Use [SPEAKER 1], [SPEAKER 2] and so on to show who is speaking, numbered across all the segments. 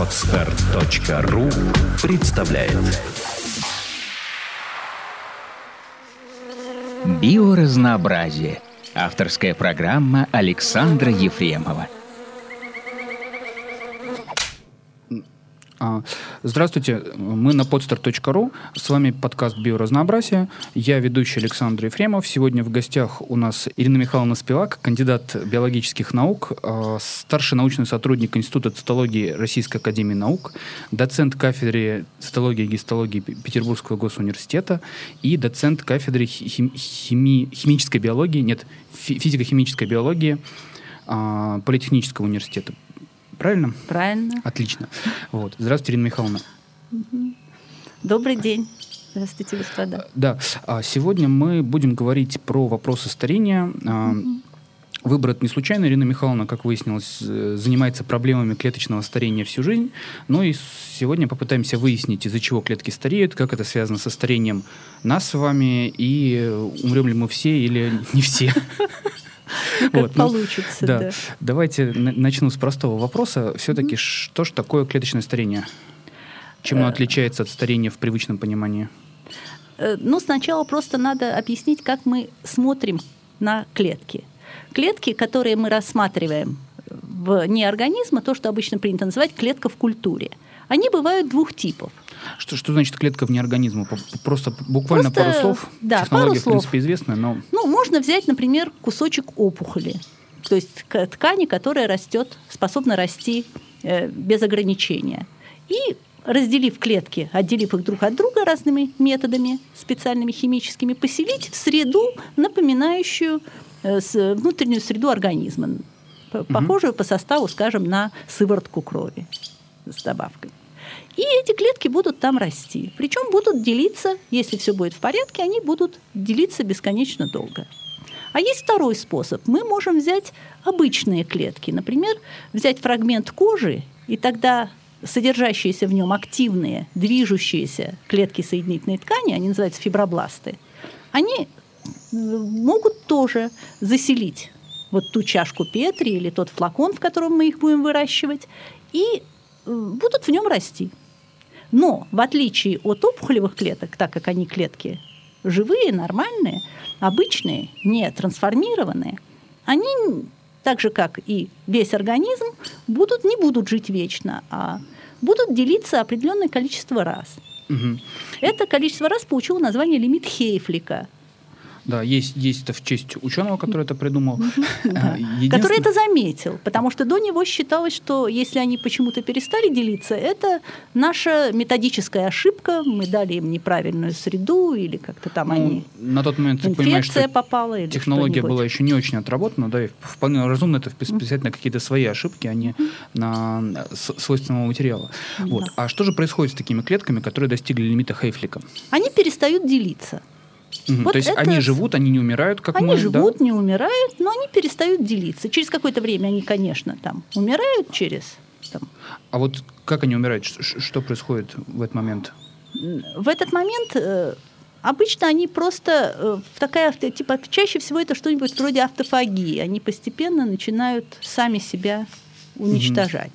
[SPEAKER 1] Отстар.ру представляет
[SPEAKER 2] Биоразнообразие. Авторская программа Александра Ефремова.
[SPEAKER 3] Здравствуйте, мы на podstar.ru, с вами подкаст «Биоразнообразие». Я ведущий Александр Ефремов. Сегодня в гостях у нас Ирина Михайловна Спивак, кандидат биологических наук, а, старший научный сотрудник Института цитологии Российской Академии Наук, доцент кафедры цитологии и гистологии Петербургского госуниверситета и доцент кафедры хим- хими- химической биологии, нет, фи- физико-химической биологии а, Политехнического университета. Правильно?
[SPEAKER 4] Правильно.
[SPEAKER 3] Отлично. Вот. Здравствуйте, Ирина Михайловна.
[SPEAKER 4] Добрый день. Здравствуйте, господа.
[SPEAKER 3] Да, а сегодня мы будем говорить про вопросы старения. А, Выбор это не случайно. Ирина Михайловна, как выяснилось, э, занимается проблемами клеточного старения всю жизнь. Ну и сегодня попытаемся выяснить, из-за чего клетки стареют, как это связано со старением нас с вами, и умрем ли мы все или не все.
[SPEAKER 4] Как
[SPEAKER 3] Вот, ну,
[SPEAKER 4] получится,
[SPEAKER 3] Да.
[SPEAKER 4] да.
[SPEAKER 3] Давайте на- начну с простого вопроса. Все-таки что же такое клеточное старение? Чем оно
[SPEAKER 4] Э.
[SPEAKER 3] отличается от старения в привычном понимании?
[SPEAKER 4] Э, Ну, сначала просто надо объяснить, как мы смотрим на клетки. Клетки, которые мы рассматриваем вне организма, то, что обычно принято называть клетка в культуре, они бывают двух типов.
[SPEAKER 3] Что, что значит клетка вне организма? Просто буквально
[SPEAKER 4] Просто,
[SPEAKER 3] пару слов.
[SPEAKER 4] да, пару
[SPEAKER 3] в принципе,
[SPEAKER 4] слов.
[SPEAKER 3] известна, но...
[SPEAKER 4] Ну, можно взять, например, кусочек опухоли, то есть ткани, которая растет, способна расти э, без ограничения. И разделив клетки, отделив их друг от друга разными методами, специальными химическими, поселить в среду, напоминающую э, с- внутреннюю среду организма, похожую по составу, скажем, на сыворотку крови с добавкой. И эти клетки будут там расти. Причем будут делиться, если все будет в порядке, они будут делиться бесконечно долго. А есть второй способ. Мы можем взять обычные клетки. Например, взять фрагмент кожи, и тогда содержащиеся в нем активные, движущиеся клетки соединительной ткани, они называются фибробласты, они э, могут тоже заселить вот ту чашку Петри или тот флакон, в котором мы их будем выращивать, и будут в нем расти. Но в отличие от опухолевых клеток, так как они клетки живые, нормальные, обычные, не трансформированные, они так же, как и весь организм, будут, не будут жить вечно, а будут делиться определенное количество раз.
[SPEAKER 3] Мгм.
[SPEAKER 4] Это количество раз получило название лимит Хейфлика,
[SPEAKER 3] Да, есть, есть это в честь ученого, который это придумал.
[SPEAKER 4] Да.
[SPEAKER 3] А,
[SPEAKER 4] который это заметил, потому что до него считалось, что если они почему-то перестали делиться, это наша методическая ошибка, мы дали им неправильную среду или как-то там
[SPEAKER 3] Ну,
[SPEAKER 4] они
[SPEAKER 3] на тот момент ты понимаешь, что
[SPEAKER 4] попала или
[SPEAKER 3] технология была еще не очень отработана, да, и вполне разумно это писать на какие-то свои ошибки, а не на э, свойственного материала. Вот. А что же происходит с такими клетками, которые достигли лимита Хейфлика?
[SPEAKER 4] Они перестают делиться.
[SPEAKER 3] Мгм.
[SPEAKER 4] Вот
[SPEAKER 3] То есть
[SPEAKER 4] это-
[SPEAKER 3] они живут, они не умирают, как
[SPEAKER 4] они
[SPEAKER 3] мы, да?
[SPEAKER 4] живут, не умирают, но они перестают делиться. Через какое-то время они, конечно, там умирают через там,
[SPEAKER 3] А вот как они умирают? Ш- Что происходит в этот момент?
[SPEAKER 4] в этот момент э, обычно они просто э, в такая типа чаще всего это что-нибудь вроде автофагии. Они постепенно начинают сами себя уничтожать.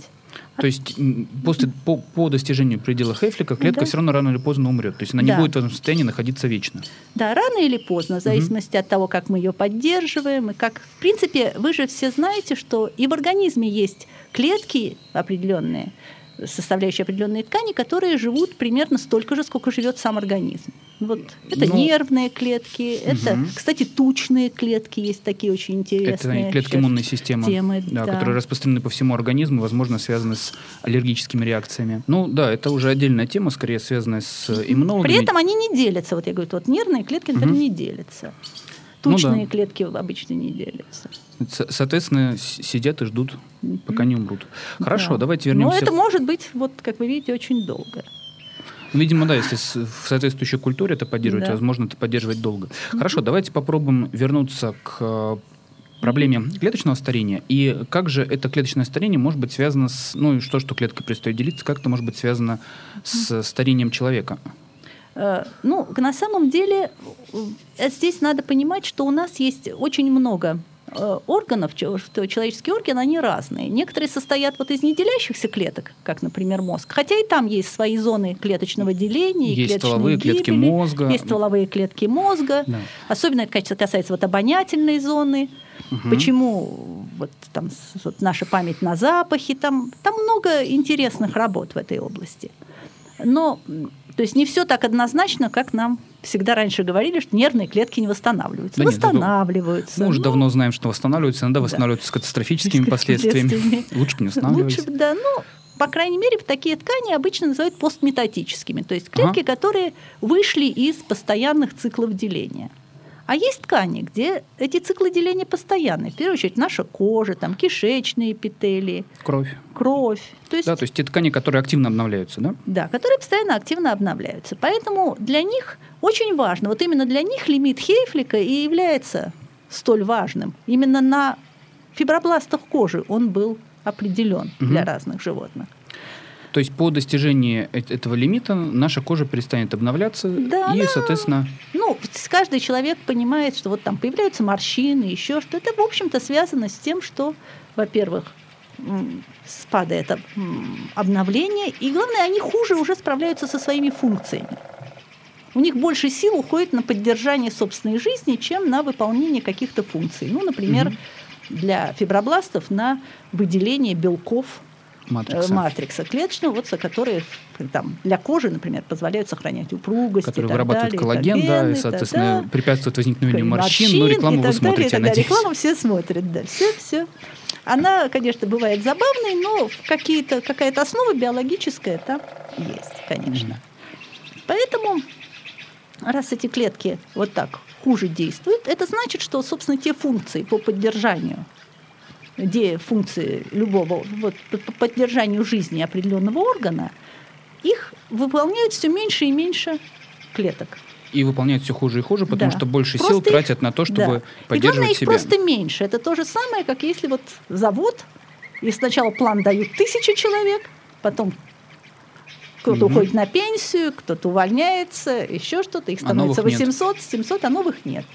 [SPEAKER 3] То есть после, по, по достижению предела Хейфлика клетка
[SPEAKER 4] Да.
[SPEAKER 3] все равно рано или поздно умрет. То есть она не
[SPEAKER 4] Да.
[SPEAKER 3] будет в этом состоянии находиться вечно.
[SPEAKER 4] Да, рано или поздно, в зависимости от того, как мы ее поддерживаем и как. В принципе, вы же все знаете, что и в организме есть клетки определенные, составляющие определенные ткани, которые живут примерно столько же, сколько живет сам организм. Вот это
[SPEAKER 3] Ну,
[SPEAKER 4] нервные клетки, это,
[SPEAKER 3] мгм.
[SPEAKER 4] кстати, тучные клетки есть такие очень
[SPEAKER 3] Это
[SPEAKER 4] интересные.
[SPEAKER 3] клетки
[SPEAKER 4] Сейчас-
[SPEAKER 3] иммунной системы,
[SPEAKER 4] темы,
[SPEAKER 3] да,
[SPEAKER 4] да.
[SPEAKER 3] которые распространены по всему организму, возможно, связаны с аллергическими реакциями. Ну да, это уже отдельная тема, скорее связанная с э, иммунологами.
[SPEAKER 4] При этом они не делятся. Вот я говорю, вот нервные клетки, например,
[SPEAKER 3] Мгм.
[SPEAKER 4] не делятся.
[SPEAKER 3] Ну да.
[SPEAKER 4] Тучные клетки обычно не делятся.
[SPEAKER 3] Со- Соответственно, сидят и ждут, пока не умрут. Хорошо,
[SPEAKER 4] Да.
[SPEAKER 3] давайте
[SPEAKER 4] Но
[SPEAKER 3] вернемся.
[SPEAKER 4] это может быть, вот как вы видите, очень долго.
[SPEAKER 3] Видимо, да, если в соответствующей культуре это поддерживать,
[SPEAKER 4] Да.
[SPEAKER 3] возможно, это поддерживать долго. Хорошо, давайте попробуем вернуться к э, проблеме клеточного старения. И как же это клеточное старение может быть связано с... Ну, и что, что клетка перестает делиться, как это может быть связано с старением человека?
[SPEAKER 4] Э, Ну, на самом деле, э, здесь надо понимать, что у нас есть очень много органов, что человеческие органы, они разные. Некоторые состоят вот из неделящихся клеток, как, например, мозг. Хотя и там есть свои зоны клеточного деления.
[SPEAKER 3] Есть стволовые гибели, клетки мозга.
[SPEAKER 4] Есть стволовые клетки мозга. Да. Особенно это касается вот обонятельной зоны. Угу. Почему вот там вот наша память на запахи, там, там много интересных работ в этой области. Но то есть не все так однозначно, как нам всегда раньше говорили, что нервные клетки не восстанавливаются. Да восстанавливаются.
[SPEAKER 3] Нет, мы уже ну, давно знаем, что восстанавливаются, иногда восстанавливаются да. с катастрофическими последствиями. Лучше не восстанавливать.
[SPEAKER 4] Лучше, да, ну, по крайней мере, такие ткани обычно называют постметатическими, то есть клетки, ага. которые вышли из постоянных циклов деления. А есть ткани, где эти циклы деления постоянны. В первую очередь наша кожа, там кишечные эпителии.
[SPEAKER 3] Кровь.
[SPEAKER 4] Кровь.
[SPEAKER 3] То есть, да, то есть те ткани, которые активно обновляются, да?
[SPEAKER 4] Да, которые постоянно активно обновляются. Поэтому для них очень важно, вот именно для них лимит Хейфлика и является столь важным. Именно на фибробластах кожи он был определен угу. для разных животных.
[SPEAKER 3] То есть по достижении этого лимита наша кожа перестанет обновляться да, и, она, соответственно...
[SPEAKER 4] Ну, каждый человек понимает, что вот там появляются морщины, еще что-то. Это, в общем-то, связано с тем, что, во-первых, спадает обновление, и, главное, они хуже уже справляются со своими функциями. У них больше сил уходит на поддержание собственной жизни, чем на выполнение каких-то функций. Ну, например, угу. для фибробластов на выделение белков матрикса, э, матрикса клеточного, вот, которые там, для кожи, например, позволяют сохранять упругость.
[SPEAKER 3] Которые вырабатывают далее, коллаген, да, и, соответственно, да, препятствуют возникновению морщин, морщин, но рекламу вы смотрите, далее,
[SPEAKER 4] надеюсь. Рекламу все смотрят, да, все, все. Она, конечно, бывает забавной, но какие-то, какая-то основа биологическая там есть, конечно. Mm. Поэтому, раз эти клетки вот так хуже действуют, это значит, что, собственно, те функции по поддержанию функции любого, вот, по поддержанию жизни определенного органа, их выполняют все меньше и меньше клеток.
[SPEAKER 3] И выполняют все хуже и хуже, потому да. что больше просто сил их, тратят на то, чтобы да. поддерживать и главное,
[SPEAKER 4] их
[SPEAKER 3] себя.
[SPEAKER 4] просто меньше. Это то же самое, как если вот завод, и сначала план дают тысячи человек, потом кто-то угу. уходит на пенсию, кто-то увольняется, еще что-то, их а становится а 800, нет. 700, а новых нет.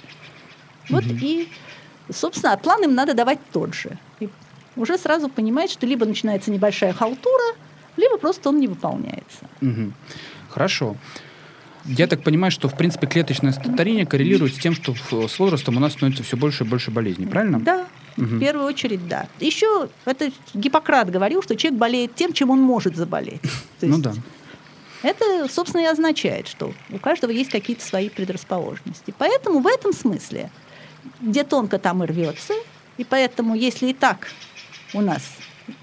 [SPEAKER 4] Вот угу. и Собственно, план им надо давать тот же. Уже сразу понимает, что либо начинается небольшая халтура, либо просто он не выполняется.
[SPEAKER 3] Угу. Хорошо. Я так понимаю, что, в принципе, клеточное старение коррелирует с тем, что с возрастом у нас становится все больше и больше болезней, правильно?
[SPEAKER 4] Да, угу. в первую очередь, да. Еще это Гиппократ говорил, что человек болеет тем, чем он может заболеть.
[SPEAKER 3] ну да.
[SPEAKER 4] Это, собственно, и означает, что у каждого есть какие-то свои предрасположенности. Поэтому в этом смысле где тонко, там и рвется. И поэтому, если и так у нас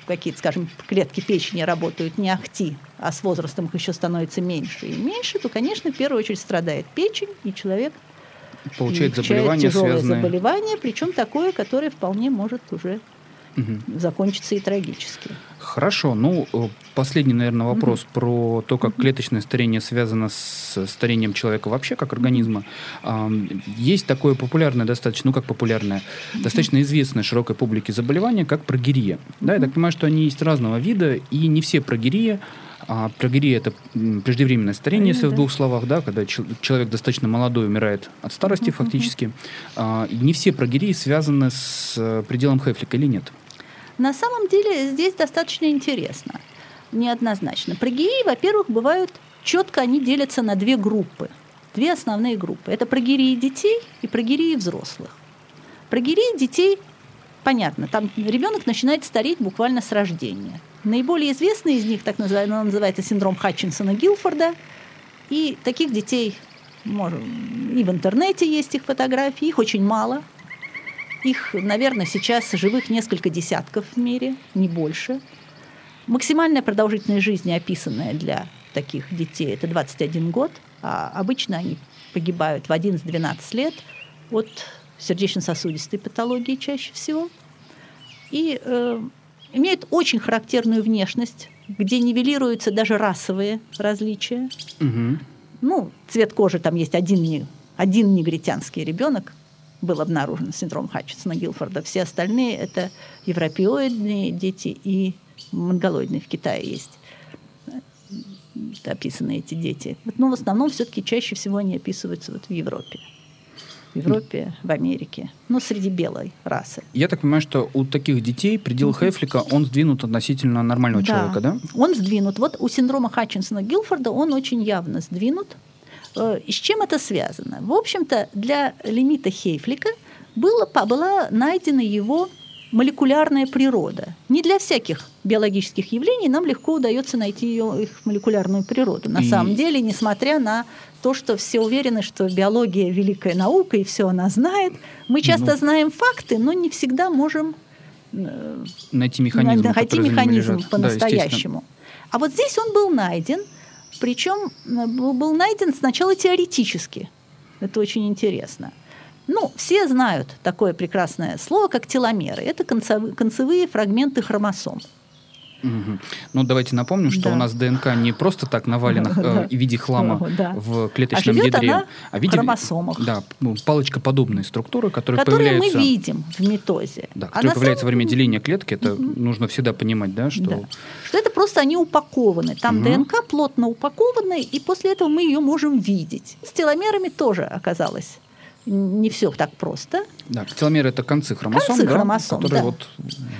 [SPEAKER 4] какие-то, скажем, клетки печени работают не ахти, а с возрастом их еще становится меньше и меньше, то, конечно, в первую очередь страдает печень, и человек.
[SPEAKER 3] Получает заболевание, тяжелое связанное...
[SPEAKER 4] заболевание, причем такое, которое вполне может уже угу. закончиться и трагически.
[SPEAKER 3] Хорошо. Ну, э, последний, наверное, вопрос угу. про то, как угу. клеточное старение связано с старением человека вообще, как организма. Есть такое популярное достаточно, ну, как популярное, угу. достаточно известное широкой публике заболевание, как прогерия. Угу. Да, я так понимаю, что они есть разного вида, и не все прогерия а прогерия – это преждевременное старение, если да. в двух словах, да, когда человек достаточно молодой умирает от старости uh-huh. фактически. А, не все прогерии связаны с э, пределом Хефлика или нет?
[SPEAKER 4] На самом деле здесь достаточно интересно, неоднозначно. Прогерии, во-первых, бывают четко, они делятся на две группы, две основные группы. Это прогерии детей и прогерии взрослых. Прогерии детей, понятно, там ребенок начинает стареть буквально с рождения. Наиболее известный из них, так называемый, называется синдром Хатчинсона-Гилфорда. И таких детей может, и в интернете есть их фотографии, их очень мало – их, наверное, сейчас живых несколько десятков в мире, не больше. Максимальная продолжительность жизни, описанная для таких детей, это 21 год, а обычно они погибают в 11-12 лет от сердечно-сосудистой патологии чаще всего. И э, имеют очень характерную внешность, где нивелируются даже расовые различия. Угу. Ну, цвет кожи там есть один, один негритянский ребенок, был обнаружен синдром Хатчинсона Гилфорда. Все остальные это европеоидные дети и монголоидные в Китае есть описаны эти дети. Но в основном все-таки чаще всего они описываются вот в Европе. в Европе, в Америке, но среди белой расы.
[SPEAKER 3] Я так понимаю, что у таких детей предел Хейфлика, он сдвинут относительно нормального человека, да?
[SPEAKER 4] Он сдвинут. Вот у синдрома Хатчинсона-Гилфорда он очень явно сдвинут. Э, с чем это связано? В общем-то, для лимита Хейфлика было, была найдена его молекулярная природа. Не для всяких биологических явлений нам легко удается найти ее, их молекулярную природу. На и... самом деле, несмотря на то, что все уверены, что биология великая наука и все она знает, мы часто ну, знаем факты, но не всегда можем
[SPEAKER 3] э, найти механизм,
[SPEAKER 4] найти механизм по-настоящему. Да, а вот здесь он был найден, причем э, был найден сначала теоретически. Это очень интересно. Ну, все знают такое прекрасное слово, как теломеры. Это концевые фрагменты хромосом.
[SPEAKER 3] Угу. Ну, давайте напомним, что да. у нас ДНК не просто так навалена э, в виде хлама да. в клеточном а ядре,
[SPEAKER 4] она а в виде хромосомах.
[SPEAKER 3] Да, ну, палочкоподобные структуры, которые,
[SPEAKER 4] которые
[SPEAKER 3] появляются...
[SPEAKER 4] мы видим в митозе.
[SPEAKER 3] Да, которые а появляются самом... во время деления клетки. Это угу. нужно всегда понимать, да, что... Да.
[SPEAKER 4] Что это просто они упакованы. Там угу. ДНК плотно упакованы, и после этого мы ее можем видеть. С теломерами тоже оказалось не все так просто.
[SPEAKER 3] Да, теломеры это концы хромосом,
[SPEAKER 4] концы
[SPEAKER 3] да,
[SPEAKER 4] хромосом,
[SPEAKER 3] которые,
[SPEAKER 4] да.
[SPEAKER 3] вот...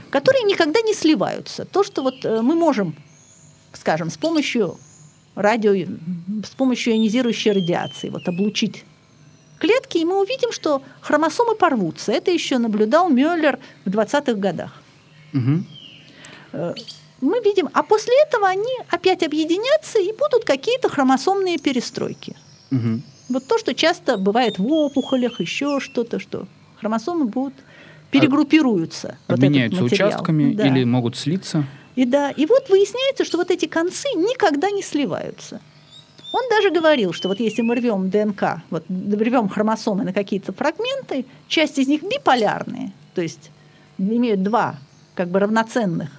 [SPEAKER 4] которые никогда не сливаются. То, что вот э, мы можем, скажем, с помощью радио, с помощью ионизирующей радиации вот облучить клетки, и мы увидим, что хромосомы порвутся. Это еще наблюдал Мюллер в 20-х годах.
[SPEAKER 3] Угу.
[SPEAKER 4] Мы видим, а после этого они опять объединятся и будут какие-то хромосомные перестройки.
[SPEAKER 3] Угу.
[SPEAKER 4] Вот то, что часто бывает в опухолях, еще что-то, что хромосомы будут перегруппируются.
[SPEAKER 3] Обменяются
[SPEAKER 4] вот
[SPEAKER 3] участками
[SPEAKER 4] да.
[SPEAKER 3] или могут слиться.
[SPEAKER 4] И да, и вот выясняется, что вот эти концы никогда не сливаются. Он даже говорил, что вот если мы рвем ДНК, вот рвем хромосомы на какие-то фрагменты, часть из них биполярные, то есть имеют два как бы равноценных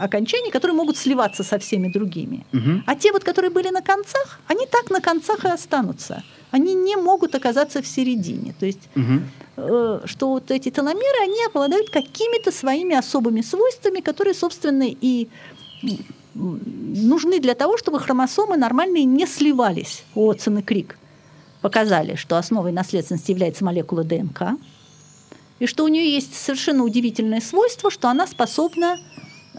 [SPEAKER 4] окончаний, которые могут сливаться со всеми другими.
[SPEAKER 3] Угу.
[SPEAKER 4] А те вот, которые были на концах, они так на концах и останутся. Они не могут оказаться в середине. То есть,
[SPEAKER 3] угу.
[SPEAKER 4] э, что вот эти теломеры, они обладают какими-то своими особыми свойствами, которые, собственно, и нужны для того, чтобы хромосомы нормальные не сливались. Уотсон и Крик показали, что основой наследственности является молекула ДНК, и что у нее есть совершенно удивительное свойство, что она способна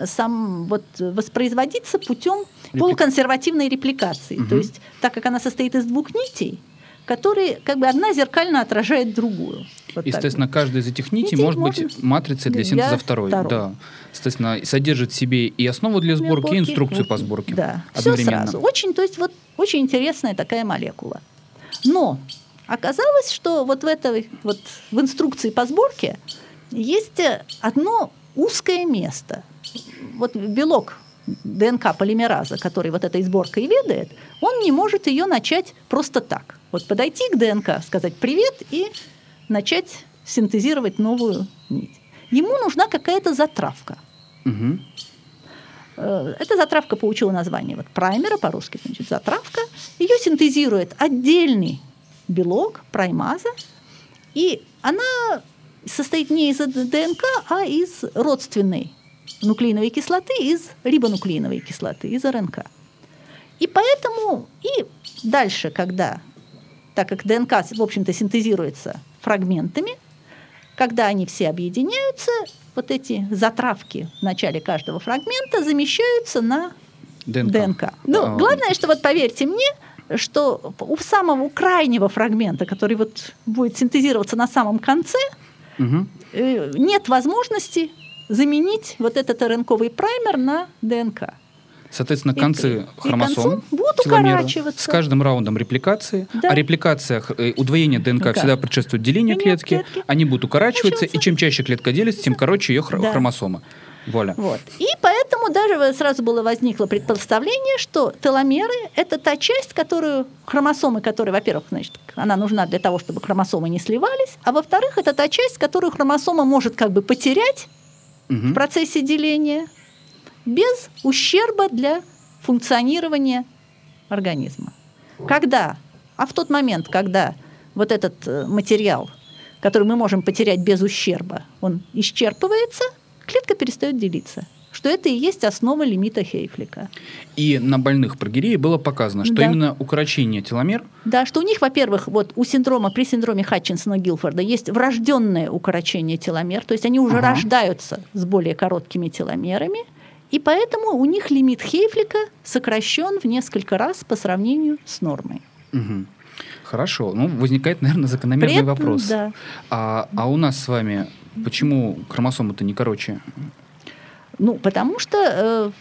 [SPEAKER 4] сам вот воспроизводиться путем Реплик... полуконсервативной репликации. Угу. То есть, так как она состоит из двух нитей, которые как бы одна зеркально отражает другую.
[SPEAKER 3] Вот Естественно, так. каждая из этих нитей, нитей может быть матрицей для синтеза второй. второй. Да. Естественно, содержит в себе и основу для сборки, сборки и инструкцию по сборке.
[SPEAKER 4] Да, все сразу. Очень, то есть вот очень интересная такая молекула. Но оказалось, что вот в этой вот в инструкции по сборке есть одно узкое место – вот белок ДНК полимераза, который вот этой сборкой ведает, он не может ее начать просто так. Вот подойти к ДНК, сказать привет и начать синтезировать новую нить. Ему нужна какая-то затравка.
[SPEAKER 3] Угу.
[SPEAKER 4] Эта затравка получила название вот праймера, по-русски значит затравка. Ее синтезирует отдельный белок, праймаза, и она состоит не из ДНК, а из родственной нуклеиновой кислоты из рибонуклеиновой кислоты, из РНК. И поэтому и дальше, когда, так как ДНК, в общем-то, синтезируется фрагментами, когда они все объединяются, вот эти затравки в начале каждого фрагмента замещаются на ДНК. ДНК. Ну, а... главное, что вот поверьте мне, что у самого крайнего фрагмента, который вот будет синтезироваться на самом конце,
[SPEAKER 3] угу.
[SPEAKER 4] нет возможности заменить вот этот РНКовый праймер на ДНК.
[SPEAKER 3] Соответственно, концы и, хромосом
[SPEAKER 4] и будут укорачиваться.
[SPEAKER 3] С каждым раундом репликации. Да. О репликациях, э, удвоение ДНК да. всегда предшествует делению клетки. клетки. Они будут укорачиваться, и чем чаще клетка делится, тем короче ее да. хромосома. Воля.
[SPEAKER 4] Вот. И поэтому даже сразу было возникло предпоставление, что теломеры – это та часть, которую хромосомы, которые, во-первых, значит, она нужна для того, чтобы хромосомы не сливались, а во-вторых, это та часть, которую хромосома может как бы потерять
[SPEAKER 3] угу.
[SPEAKER 4] в процессе деления без ущерба для функционирования организма. Когда? А в тот момент, когда вот этот э, материал, который мы можем потерять без ущерба, он исчерпывается, клетка перестает делиться. Что это и есть основа лимита Хейфлика.
[SPEAKER 3] И на больных прогиреей было показано, что
[SPEAKER 4] Да.
[SPEAKER 3] именно укорочение теломер
[SPEAKER 4] Да, что у них, во-первых, вот у синдрома, при синдроме Хатчинсона-Гилфорда есть врожденное укорочение теломер, то есть они уже
[SPEAKER 3] Ага.
[SPEAKER 4] рождаются с более короткими теломерами, и поэтому у них лимит Хейфлика сокращен в несколько раз по сравнению с нормой.
[SPEAKER 3] Мгм. Хорошо. Ну, возникает, наверное, закономерный
[SPEAKER 4] этом,
[SPEAKER 3] вопрос.
[SPEAKER 4] да,
[SPEAKER 3] А, а у нас с вами почему хромосомы-то не короче?
[SPEAKER 4] Ну, потому что э,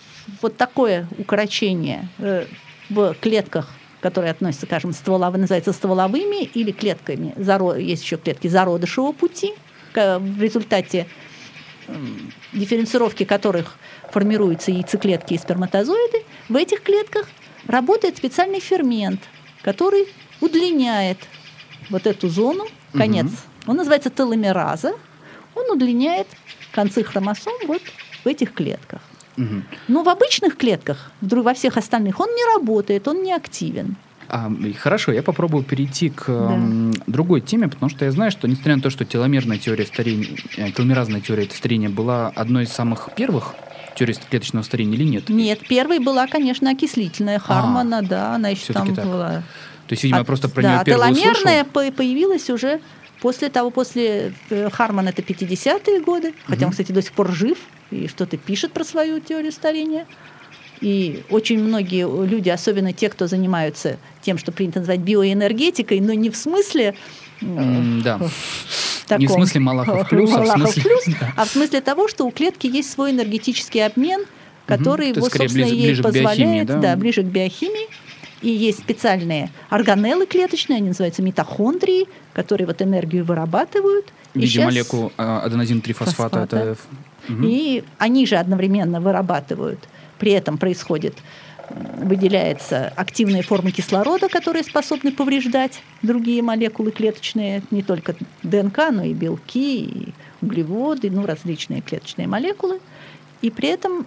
[SPEAKER 4] вот такое укорочение э, в клетках, которые относятся, скажем, стволовы, называется стволовыми или клетками, есть еще клетки зародышевого пути, в результате м, дифференцировки которых формируются яйцеклетки и сперматозоиды, в этих клетках работает специальный фермент, который удлиняет вот эту зону, конец.
[SPEAKER 3] Мгм.
[SPEAKER 4] Он называется теломераза. Он удлиняет концы хромосом вот в этих клетках. Но в обычных клетках, вдруг во всех остальных, он не работает, он не активен.
[SPEAKER 3] А, хорошо, я попробую перейти к м, другой теме, потому что я знаю, что несмотря на то, что теломерная теория старения, э, теломеразная теория старения была одной из самых первых теорий клеточного старения или нет?
[SPEAKER 4] Нет, первой была, конечно, окислительная Хармона, да, она еще там
[SPEAKER 3] так.
[SPEAKER 4] была.
[SPEAKER 3] То есть, видимо, я
[SPEAKER 4] От-
[SPEAKER 3] просто про
[SPEAKER 4] да,
[SPEAKER 3] нее первую
[SPEAKER 4] теломерная
[SPEAKER 3] услышал.
[SPEAKER 4] по- появилась уже после того, после э, Хармана это 50-е годы, хотя он,
[SPEAKER 3] Мгм.
[SPEAKER 4] кстати, до сих пор жив и что-то пишет про свою теорию старения. И очень многие люди, особенно те, кто занимаются тем, что принято называть биоэнергетикой, но не в смысле
[SPEAKER 3] М, Да.
[SPEAKER 4] таком.
[SPEAKER 3] Не в смысле Малахов плюс, а в
[SPEAKER 4] Малахов
[SPEAKER 3] смысле...
[SPEAKER 4] плюс, а в смысле того, что у клетки есть свой энергетический обмен, который, вот,
[SPEAKER 3] скорее
[SPEAKER 4] собственно,
[SPEAKER 3] ближе-
[SPEAKER 4] ей
[SPEAKER 3] ближе
[SPEAKER 4] позволяет,
[SPEAKER 3] да?
[SPEAKER 4] да, ближе к биохимии. И есть специальные органеллы клеточные, они называются митохондрии, которые вот энергию вырабатывают.
[SPEAKER 3] В
[SPEAKER 4] И
[SPEAKER 3] виде
[SPEAKER 4] щас-
[SPEAKER 3] молекул аденозин-трифосфата.
[SPEAKER 4] Фосфата.
[SPEAKER 3] Это... Мгм.
[SPEAKER 4] И они же одновременно вырабатывают. При этом происходит, м, выделяются активные формы кислорода, которые способны повреждать другие молекулы клеточные, не только ДНК, но и белки, и углеводы, ну, различные клеточные молекулы. И при этом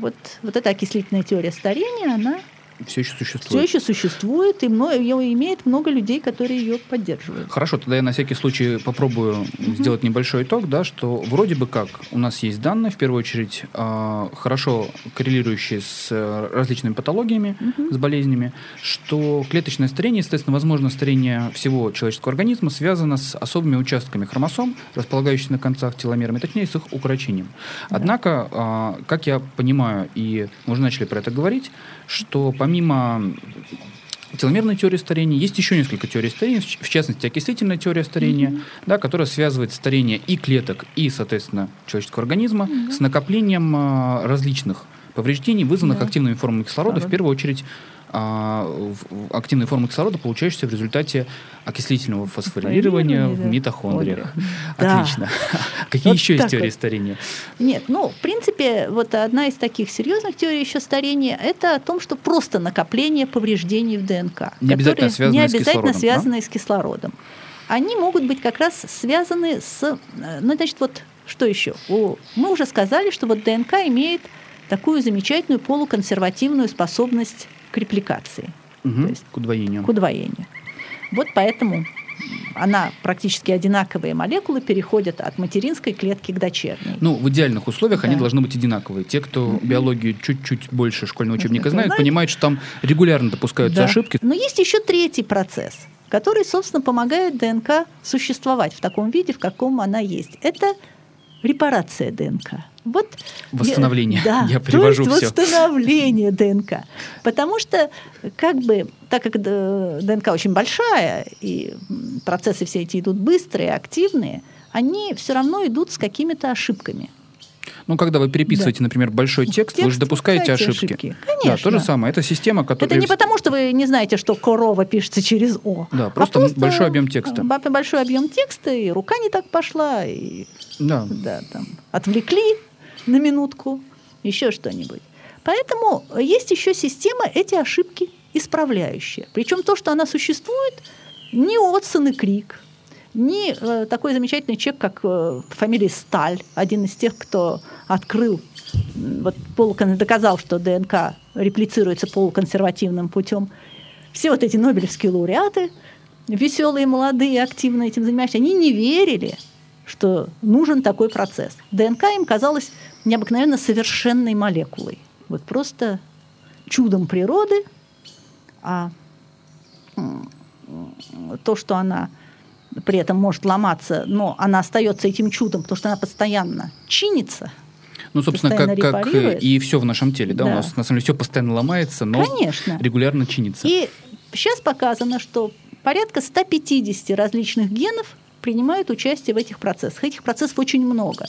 [SPEAKER 4] вот, вот эта окислительная теория старения, она
[SPEAKER 3] Все еще
[SPEAKER 4] все
[SPEAKER 3] существует.
[SPEAKER 4] еще существует, и мно- ее имеет много людей, которые ее поддерживают.
[SPEAKER 3] Хорошо, тогда я на всякий случай попробую сделать небольшой итог, да, что вроде бы как у нас есть данные, в первую очередь, а, хорошо коррелирующие с э, различными патологиями, с болезнями, что клеточное старение, естественно, возможно, старение всего человеческого организма связано с особыми участками хромосом, располагающихся на концах теломерами, точнее, с их укорочением. Однако, а, как я понимаю, и мы уже начали про это говорить, что помимо теломерной теории старения. Есть еще несколько теорий старения, в в частности, окислительная теория старения, да, которая связывает старение и клеток, и, соответственно, человеческого организма с накоплением а, различных повреждений, вызванных
[SPEAKER 4] Да.
[SPEAKER 3] активными формами кислорода, в
[SPEAKER 4] Кислорода.
[SPEAKER 3] первую очередь а, активные формы кислорода, получающиеся в результате окислительного фосфорилирования в митохондриях.
[SPEAKER 4] Да.
[SPEAKER 3] Отлично. Какие
[SPEAKER 4] Вот
[SPEAKER 3] еще есть теории
[SPEAKER 4] вот.
[SPEAKER 3] старения?
[SPEAKER 4] Нет, ну, в принципе, вот одна из таких серьезных теорий еще старения – это о том, что просто накопление повреждений в ДНК.
[SPEAKER 3] Не обязательно
[SPEAKER 4] которые не
[SPEAKER 3] с
[SPEAKER 4] обязательно
[SPEAKER 3] кислородом, да?
[SPEAKER 4] связанные с кислородом. Они могут быть как раз связаны с… э, Ну, значит, вот что еще? Мы уже сказали, что вот ДНК имеет такую замечательную полуконсервативную способность к репликации,
[SPEAKER 3] Мгм,
[SPEAKER 4] То есть
[SPEAKER 3] К удвоению.
[SPEAKER 4] к удвоению. Вот поэтому она практически одинаковые молекулы переходят от материнской клетки к дочерней.
[SPEAKER 3] Ну, в идеальных условиях они
[SPEAKER 4] Да.
[SPEAKER 3] должны быть одинаковые. Те, кто биологию чуть-чуть больше школьного учебника
[SPEAKER 4] Это
[SPEAKER 3] знают,
[SPEAKER 4] знают.
[SPEAKER 3] понимают, что там регулярно допускаются
[SPEAKER 4] Да.
[SPEAKER 3] ошибки.
[SPEAKER 4] Но есть еще третий процесс, который, собственно, помогает ДНК существовать в таком виде, в каком она есть. Это репарация ДНК. Вот
[SPEAKER 3] Восстановление.
[SPEAKER 4] Да,
[SPEAKER 3] Я привожу
[SPEAKER 4] то есть
[SPEAKER 3] всё.
[SPEAKER 4] восстановление ДНК. Потому что, как бы, так как ДНК очень большая, и процессы все эти идут быстрые, активные, они все равно идут с какими-то ошибками.
[SPEAKER 3] Ну, когда вы переписываете,
[SPEAKER 4] Да.
[SPEAKER 3] например, большой текст, вы же
[SPEAKER 4] Текст,
[SPEAKER 3] допускаете ошибки.
[SPEAKER 4] ошибки.
[SPEAKER 3] Да,
[SPEAKER 4] Конечно.
[SPEAKER 3] то же самое. Это система, которая...
[SPEAKER 4] Это не потому, что вы не знаете, что корова пишется через О.
[SPEAKER 3] Да,
[SPEAKER 4] а
[SPEAKER 3] просто большой объем текста.
[SPEAKER 4] Большой объем текста, и рука не так пошла, и
[SPEAKER 3] Да.
[SPEAKER 4] да, там, отвлекли на минутку, еще что-нибудь. Поэтому есть еще система эти ошибки исправляющая. Причем то, что она существует, не Отсон и Крик, не э, такой замечательный человек, как э, фамилия Сталь, один из тех, кто открыл, вот, полукон- доказал, что ДНК реплицируется полуконсервативным путем. Все вот эти нобелевские лауреаты, веселые, молодые, активно этим занимающиеся, они не верили, что нужен такой процесс. ДНК им казалось необыкновенно совершенной молекулой. Вот просто чудом природы, а то, что она при этом может ломаться, но она остается этим чудом, потому что она постоянно чинится.
[SPEAKER 3] Ну, собственно, как, как и все в нашем теле, да? да, у нас на самом деле все постоянно ломается, но Конечно. регулярно чинится.
[SPEAKER 4] И сейчас показано, что порядка 150 различных генов принимают участие в этих процессах. Этих процессов очень много,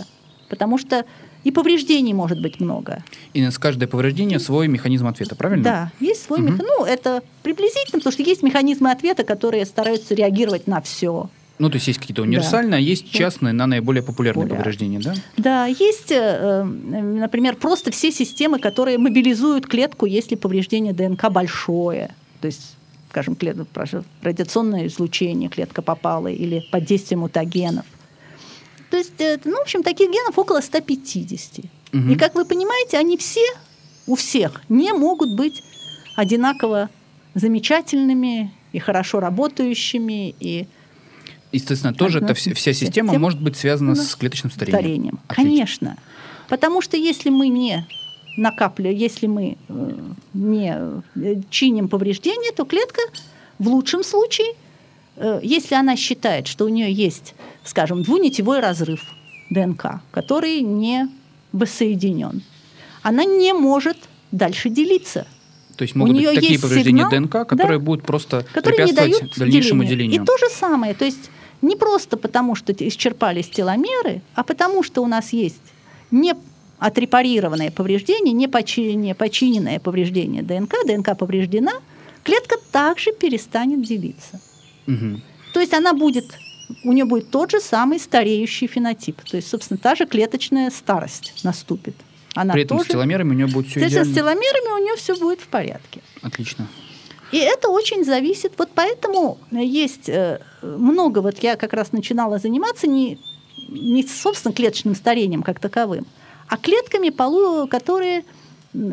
[SPEAKER 4] потому что и повреждений может быть много.
[SPEAKER 3] И с каждое повреждение свой механизм ответа, правильно?
[SPEAKER 4] Да, есть свой угу. механизм. Ну, это приблизительно, потому что есть механизмы ответа, которые стараются реагировать на все.
[SPEAKER 3] Ну, то есть есть какие-то универсальные, да. а есть частные на наиболее популярные Популяр. повреждения, да?
[SPEAKER 4] Да, есть, э, например, просто все системы, которые мобилизуют клетку, если повреждение ДНК большое. То есть скажем, радиационное излучение клетка попала или под действием мутагенов. То есть, э, ну, в общем, таких генов около 150. Угу. И, как вы понимаете, они все, у всех, не могут быть одинаково замечательными и хорошо работающими, и
[SPEAKER 3] Естественно, тоже эта вся, вся система Тем, может быть связана с клеточным старением. старением.
[SPEAKER 4] Конечно. Потому что если мы не накапливаем, если мы э, не э, чиним повреждения, то клетка в лучшем случае, если она считает, что у нее есть скажем, двунитевой разрыв ДНК, который не воссоединен, она не может дальше делиться.
[SPEAKER 3] То есть могут У быть такие повреждения сигнал, ДНК, которые да, будут просто которые препятствовать не дают дальнейшему делению. делению.
[SPEAKER 4] И то же самое, то есть не просто потому, что исчерпались теломеры, а потому что у нас есть не отрепарированное повреждение, не, почи, не починенное повреждение ДНК, ДНК повреждена, клетка также перестанет делиться. Угу. То есть она будет у нее будет тот же самый стареющий фенотип. То есть, собственно, та же клеточная старость наступит.
[SPEAKER 3] Она При этом тоже... с теломерами у нее будет все идеально.
[SPEAKER 4] С теломерами у нее все будет в порядке.
[SPEAKER 3] Отлично.
[SPEAKER 4] И это очень зависит. Вот поэтому есть э, много, вот я как раз начинала заниматься не, не собственно клеточным старением как таковым, а клетками, которые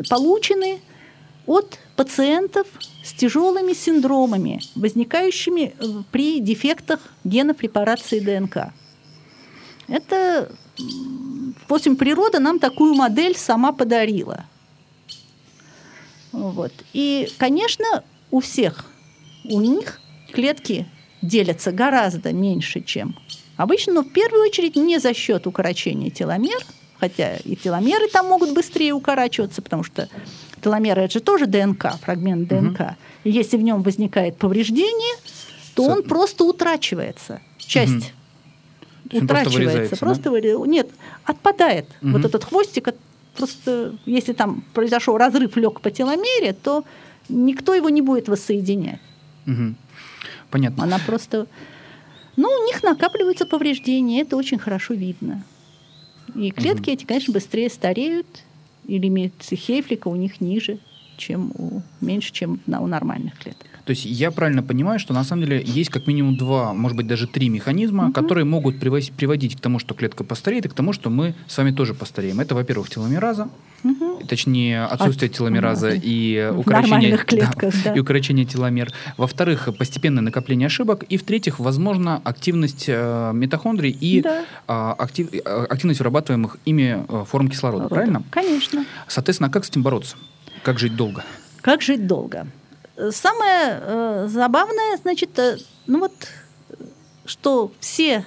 [SPEAKER 4] получены от пациентов с тяжелыми синдромами, возникающими э, при дефектах генов репарации ДНК. Это, в общем, природа нам такую модель сама подарила. Вот. И, конечно, у всех, у них клетки делятся гораздо меньше, чем обычно, но в первую очередь не за счет укорочения теломер, хотя и теломеры там могут быстрее укорачиваться, потому что теломеры это же тоже ДНК, фрагмент ДНК. Угу. И если в нем возникает повреждение, то С... он просто утрачивается. Часть угу. утрачивается. Просто, да? Нет, отпадает. Угу. Вот этот хвостик, просто если там произошел разрыв лег по теломере, то никто его не будет воссоединять.
[SPEAKER 3] Угу. Понятно.
[SPEAKER 4] Она просто... Ну, у них накапливаются повреждения, это очень хорошо видно. И клетки угу. эти, конечно, быстрее стареют, и лимит Хейфлика у них ниже, чем у, меньше, чем на, у нормальных клеток.
[SPEAKER 3] То есть я правильно понимаю, что на самом деле есть как минимум два, может быть даже три механизма, угу. которые могут приводить к тому, что клетка постареет, и к тому, что мы с вами тоже постареем. Это, во-первых, теломераза, угу. точнее отсутствие От, теломераза угу. и укорочение, клетках, да, да. и укорочение теломер. Во-вторых, постепенное накопление ошибок. И в-третьих, возможно, активность э, митохондрий и да. э, актив, э, активность вырабатываемых ими э, форм кислорода. Рода. Правильно?
[SPEAKER 4] Конечно.
[SPEAKER 3] Соответственно, а как с этим бороться? Как жить долго?
[SPEAKER 4] Как жить долго? Самое э, забавное, значит, э, ну вот, что все,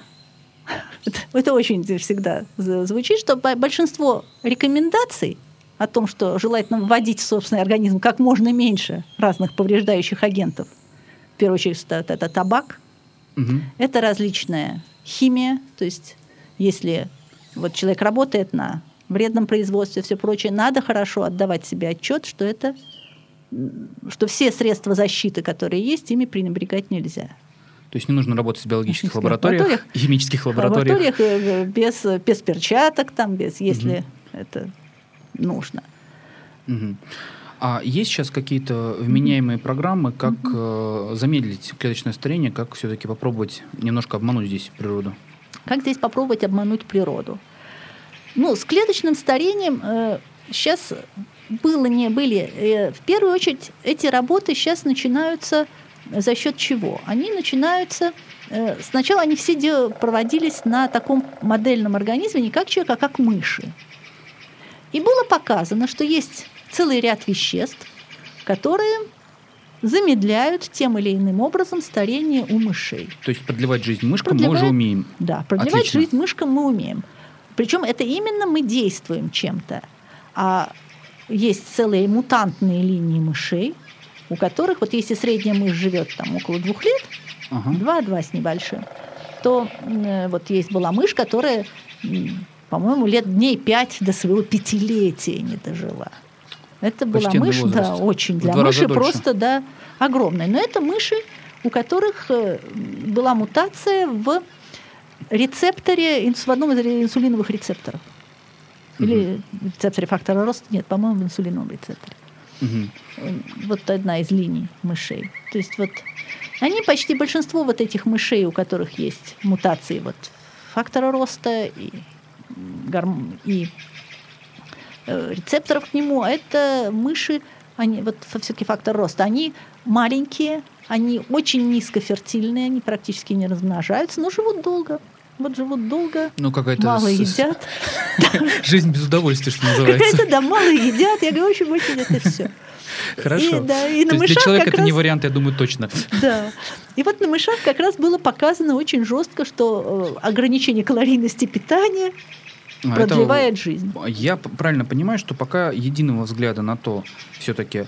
[SPEAKER 4] это очень всегда звучит, что большинство рекомендаций о том, что желательно вводить в собственный организм как можно меньше разных повреждающих агентов, в первую очередь это, это табак, угу. это различная химия, то есть если вот человек работает на вредном производстве, все прочее, надо хорошо отдавать себе отчет, что это что все средства защиты, которые есть, ими пренебрегать нельзя.
[SPEAKER 3] То есть не нужно работать в биологических лабораториях, лабораториях, химических лабораториях.
[SPEAKER 4] лабораториях э, без, без перчаток, там, без, если угу. это нужно.
[SPEAKER 3] Угу. А есть сейчас какие-то вменяемые угу. программы, как угу. э, замедлить клеточное старение, как все-таки попробовать немножко обмануть здесь природу?
[SPEAKER 4] Как здесь попробовать обмануть природу? Ну, с клеточным старением э, сейчас было, не были. Э, в первую очередь, эти работы сейчас начинаются за счет чего? Они начинаются... э, Сначала они все дел- проводились на таком модельном организме не как человек, а как мыши. И было показано, что есть целый ряд веществ, которые замедляют тем или иным образом старение у мышей.
[SPEAKER 3] То есть продлевать жизнь мышкам мы
[SPEAKER 4] Продлевает-
[SPEAKER 3] уже умеем.
[SPEAKER 4] Да, продлевать
[SPEAKER 3] Отлично.
[SPEAKER 4] жизнь мышкам мы умеем. Причем это именно мы действуем чем-то. А есть целые мутантные линии мышей, у которых, вот если средняя мышь живет там около двух лет, два-два с небольшим, то э, вот есть была мышь, которая, по-моему, лет дней пять до своего пятилетия не дожила. Это была
[SPEAKER 3] Почтенный
[SPEAKER 4] мышь, да,
[SPEAKER 3] возраст.
[SPEAKER 4] очень
[SPEAKER 3] В
[SPEAKER 4] для мыши просто, да, огромная. Но это мыши, у которых э, была мутация в рецепторе, в одном из инсулиновых рецепторов. Или рецепторе фактора роста, нет, по-моему, в инсулиновом рецепторе.
[SPEAKER 3] Мгм.
[SPEAKER 4] Вот одна из линий мышей. То есть вот они почти большинство вот этих мышей, у которых есть мутации вот фактора роста и, гормон, и э, рецепторов к нему, а это мыши, они, вот все-таки фактор роста, они маленькие, они очень низкофертильные, они практически не размножаются, но живут долго. Вот живут долго,
[SPEAKER 3] Ну,
[SPEAKER 4] мало
[SPEAKER 3] с-
[SPEAKER 4] едят.
[SPEAKER 3] Жизнь без удовольствия, что называется.
[SPEAKER 4] Какая-то, да, мало едят. Я говорю, очень очень это все.
[SPEAKER 3] Хорошо.
[SPEAKER 4] И, да, и на
[SPEAKER 3] То есть для человека это не
[SPEAKER 4] раз-
[SPEAKER 3] вариант, я думаю, точно.
[SPEAKER 4] Да. И вот на мышах как раз было показано очень жестко, что э, ограничение калорийности питания
[SPEAKER 3] А, это-
[SPEAKER 4] продлевает жизнь.
[SPEAKER 3] Я правильно понимаю, что пока единого взгляда на то, все-таки,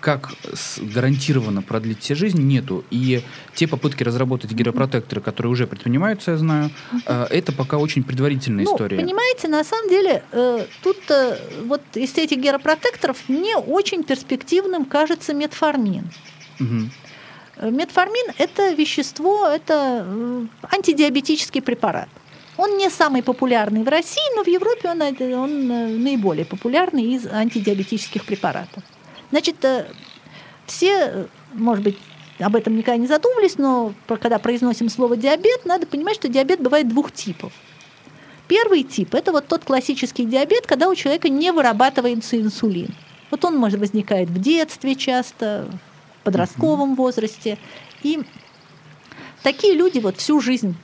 [SPEAKER 3] как с- гарантированно продлить себе жизнь, нету. И те попытки разработать гиропротекторы, которые уже предпринимаются, я знаю, а, это пока очень предварительная
[SPEAKER 4] Ну,
[SPEAKER 3] история.
[SPEAKER 4] понимаете, на самом деле, э, тут э, вот из этих геропротекторов мне очень перспективным кажется метформин. Э, Метформин – это вещество, это антидиабетический препарат. Он не самый популярный в России, но в Европе он, он наиболее популярный из антидиабетических препаратов. Значит, э, все, э, может быть, об этом никогда не задумывались, но когда произносим слово диабет, надо понимать, что диабет бывает двух типов. Первый тип – это вот тот классический диабет, когда у человека не вырабатывается инсулин. Вот он может возникает в детстве часто, в подростковом возрасте. И такие люди вот всю жизнь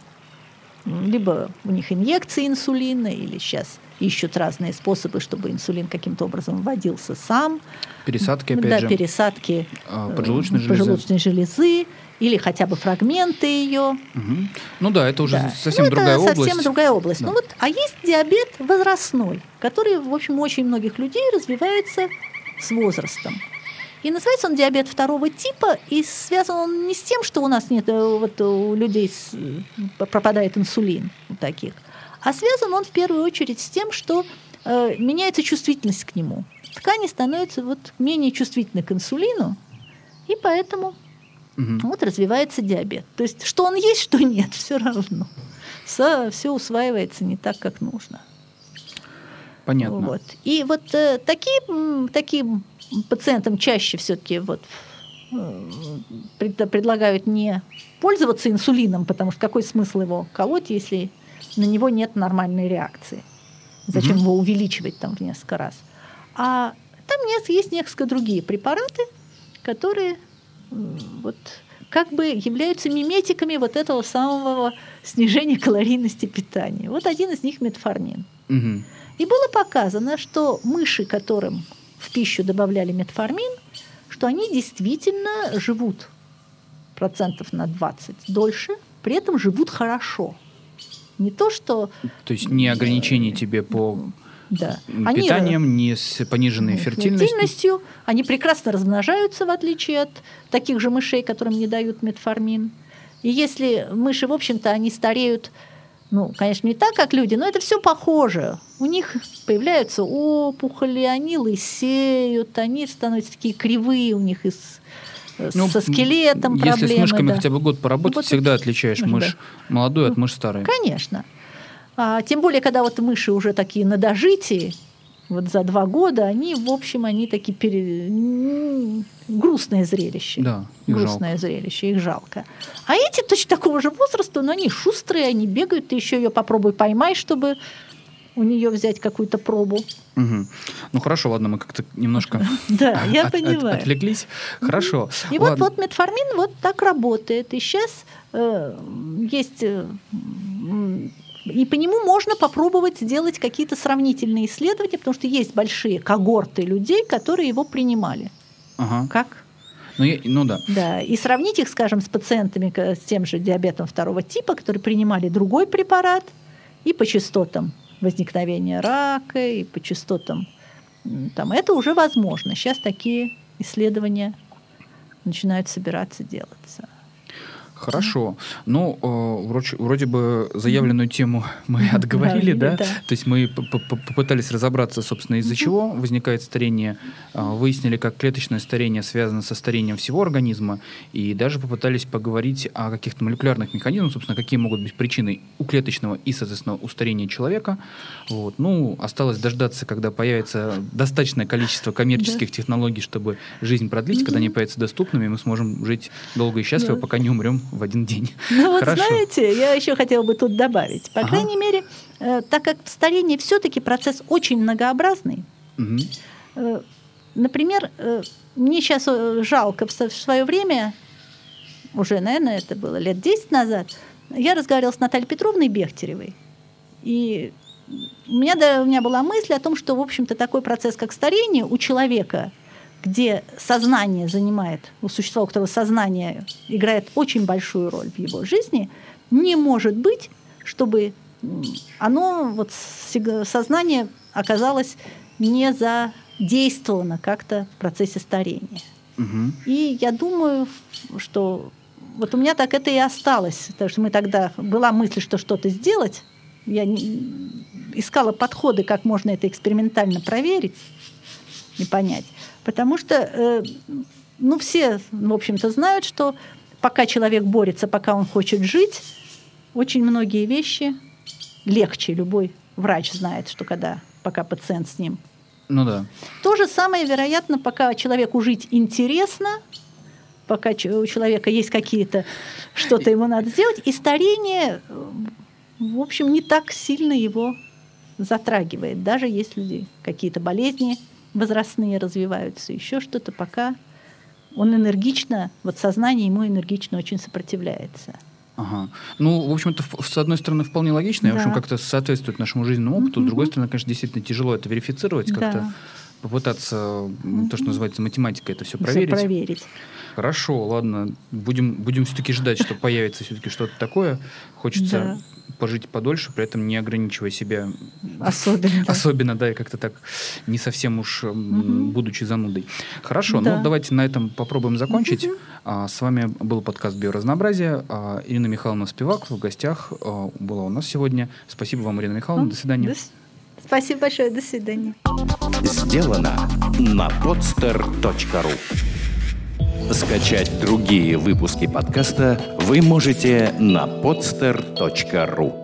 [SPEAKER 4] либо у них инъекции инсулина, или сейчас ищут разные способы, чтобы инсулин каким-то образом вводился сам.
[SPEAKER 3] Пересадки, опять
[SPEAKER 4] да,
[SPEAKER 3] же.
[SPEAKER 4] пересадки
[SPEAKER 3] А,
[SPEAKER 4] э,
[SPEAKER 3] поджелудочной железы.
[SPEAKER 4] поджелудочной железы, или хотя бы фрагменты ее.
[SPEAKER 3] Мгм. Ну да, это уже
[SPEAKER 4] Да.
[SPEAKER 3] совсем
[SPEAKER 4] Ну,
[SPEAKER 3] другая
[SPEAKER 4] это совсем
[SPEAKER 3] область.
[SPEAKER 4] другая область.
[SPEAKER 3] Да.
[SPEAKER 4] Ну вот, а есть диабет возрастной, который, в общем, у очень многих людей развивается с возрастом. И называется он диабет второго типа, и связан он не с тем, что у нас нет, э, вот у людей э, пропадает инсулин у таких, а связан он в первую очередь с тем, что э, меняется чувствительность к нему. Ткани становятся вот менее чувствительны к инсулину, и поэтому
[SPEAKER 3] Мгм.
[SPEAKER 4] вот развивается диабет. То есть, что он есть, что нет, все равно. Все усваивается не так, как нужно.
[SPEAKER 3] Понятно.
[SPEAKER 4] Вот. И вот э, такие, м, таким пациентам чаще все-таки вот, э, пред- предлагают не пользоваться инсулином, потому что какой смысл его колоть, если на него нет нормальной реакции? Зачем
[SPEAKER 3] Мгм.
[SPEAKER 4] его увеличивать там в несколько раз? А там есть несколько другие препараты, которые вот как бы являются миметиками вот этого самого снижения калорийности питания. Вот один из них метформин.
[SPEAKER 3] Мгм.
[SPEAKER 4] И было показано, что мыши, которым в пищу добавляли метформин, что они действительно живут процентов на 20 дольше, при этом живут хорошо. Не то, что
[SPEAKER 3] То есть не ограничение тебе по
[SPEAKER 4] да,
[SPEAKER 3] м,
[SPEAKER 4] они
[SPEAKER 3] питанием, не с пониженной фертильностью.
[SPEAKER 4] фертильностью, они прекрасно размножаются, в отличие от таких же мышей, которым не дают метформин. И если мыши, в общем-то, они стареют, ну, конечно, не так, как люди, но это все похоже. У них появляются опухоли, они лысеют, они становятся такие кривые, у них из,
[SPEAKER 3] Ну,
[SPEAKER 4] со скелетом
[SPEAKER 3] Если
[SPEAKER 4] проблемы.
[SPEAKER 3] с мышками
[SPEAKER 4] да.
[SPEAKER 3] хотя бы год поработать,
[SPEAKER 4] Ну, вот
[SPEAKER 3] всегда отличаешь
[SPEAKER 4] да.
[SPEAKER 3] мышь молодую от мышь старой.
[SPEAKER 4] Конечно. А, тем более, когда вот мыши уже такие на дожитии, вот за два года, они, в общем, они такие пере... грустное зрелище.
[SPEAKER 3] Да, их
[SPEAKER 4] грустное зрелище, их жалко. А эти точно такого же возраста, но они шустрые, они бегают, ты еще ее попробуй поймай, чтобы у нее взять какую-то пробу.
[SPEAKER 3] Угу. Ну хорошо, ладно, мы как-то немножко
[SPEAKER 4] да, я понимаю.
[SPEAKER 3] отвлеклись. Хорошо.
[SPEAKER 4] И вот, вот метформин вот так работает. И сейчас э, есть... Э, и по нему можно попробовать сделать какие-то сравнительные исследования, потому что есть большие когорты людей, которые его принимали.
[SPEAKER 3] Ага.
[SPEAKER 4] Как?
[SPEAKER 3] Ну, я, ну да.
[SPEAKER 4] Да, и сравнить их, скажем, с пациентами с тем же диабетом второго типа, которые принимали другой препарат, и по частотам возникновения рака, и по частотам там, это уже возможно. Сейчас такие исследования начинают собираться делаться.
[SPEAKER 3] Хорошо. Ну, э, вроде, вроде бы заявленную тему мы отговорили, да? да? То есть мы попытались разобраться, собственно, из-за чего возникает старение, э, выяснили, как клеточное старение связано со старением всего организма, и даже попытались поговорить о каких-то молекулярных механизмах, собственно, какие могут быть причины у клеточного и, соответственно, у старения человека. Вот. Ну, осталось дождаться, когда появится достаточное количество коммерческих да. технологий, чтобы жизнь продлить, когда они появятся доступными, мы сможем жить долго и счастливо, пока не умрем в один день.
[SPEAKER 4] Ну вот Хорошо. знаете, я еще хотела бы тут добавить. По ага. крайней мере, э, так как старение все-таки процесс очень многообразный. Угу. Э, например, э, мне сейчас э, жалко, в свое время, уже, наверное, это было лет 10 назад, я разговаривала с Натальей Петровной Бехтеревой. И у меня, да, у меня была мысль о том, что, в общем-то, такой процесс, как старение у человека – где сознание занимает, у существа, у которого сознание играет очень большую роль в его жизни, не может быть, чтобы оно, вот сознание оказалось не задействовано как-то в процессе старения. Угу. И я думаю, что вот у меня так это и осталось, потому что мы тогда была мысль, что что-то сделать, я искала подходы, как можно это экспериментально проверить и понять. Потому что, э, ну, все, в общем-то, знают, что пока человек борется, пока он хочет жить, очень многие вещи легче. Любой врач знает, что когда, пока пациент с ним.
[SPEAKER 3] Ну да.
[SPEAKER 4] То же самое, вероятно, пока человеку жить интересно, пока у человека есть какие-то, что-то ему надо сделать, и старение, в общем, не так сильно его затрагивает, даже если какие-то болезни возрастные развиваются, еще что-то, пока он энергично, вот сознание ему энергично очень сопротивляется.
[SPEAKER 3] Ага. Ну, в общем-то, с одной стороны, вполне логично, да. и, в общем, как-то соответствует нашему жизненному опыту, mm-hmm. с другой стороны, конечно, действительно тяжело это верифицировать, да. как-то попытаться, mm-hmm. то, что называется математикой, это все проверить.
[SPEAKER 4] Все проверить.
[SPEAKER 3] Хорошо, ладно, будем, будем все-таки ждать, что появится все-таки что-то такое. Хочется пожить подольше, при этом не ограничивая себя.
[SPEAKER 4] Особенно.
[SPEAKER 3] Особенно, да, и как-то так не совсем уж угу. будучи занудой. Хорошо, ну, да. ну давайте на этом попробуем закончить. Угу. А, с вами был подкаст «Биоразнообразие». А, Ирина Михайловна Спивак в гостях а, была у нас сегодня. Спасибо вам, Ирина Михайловна. До свидания. До...
[SPEAKER 4] Спасибо большое. До свидания.
[SPEAKER 1] Сделано на podster.ru Скачать другие выпуски подкаста вы можете на podster.ru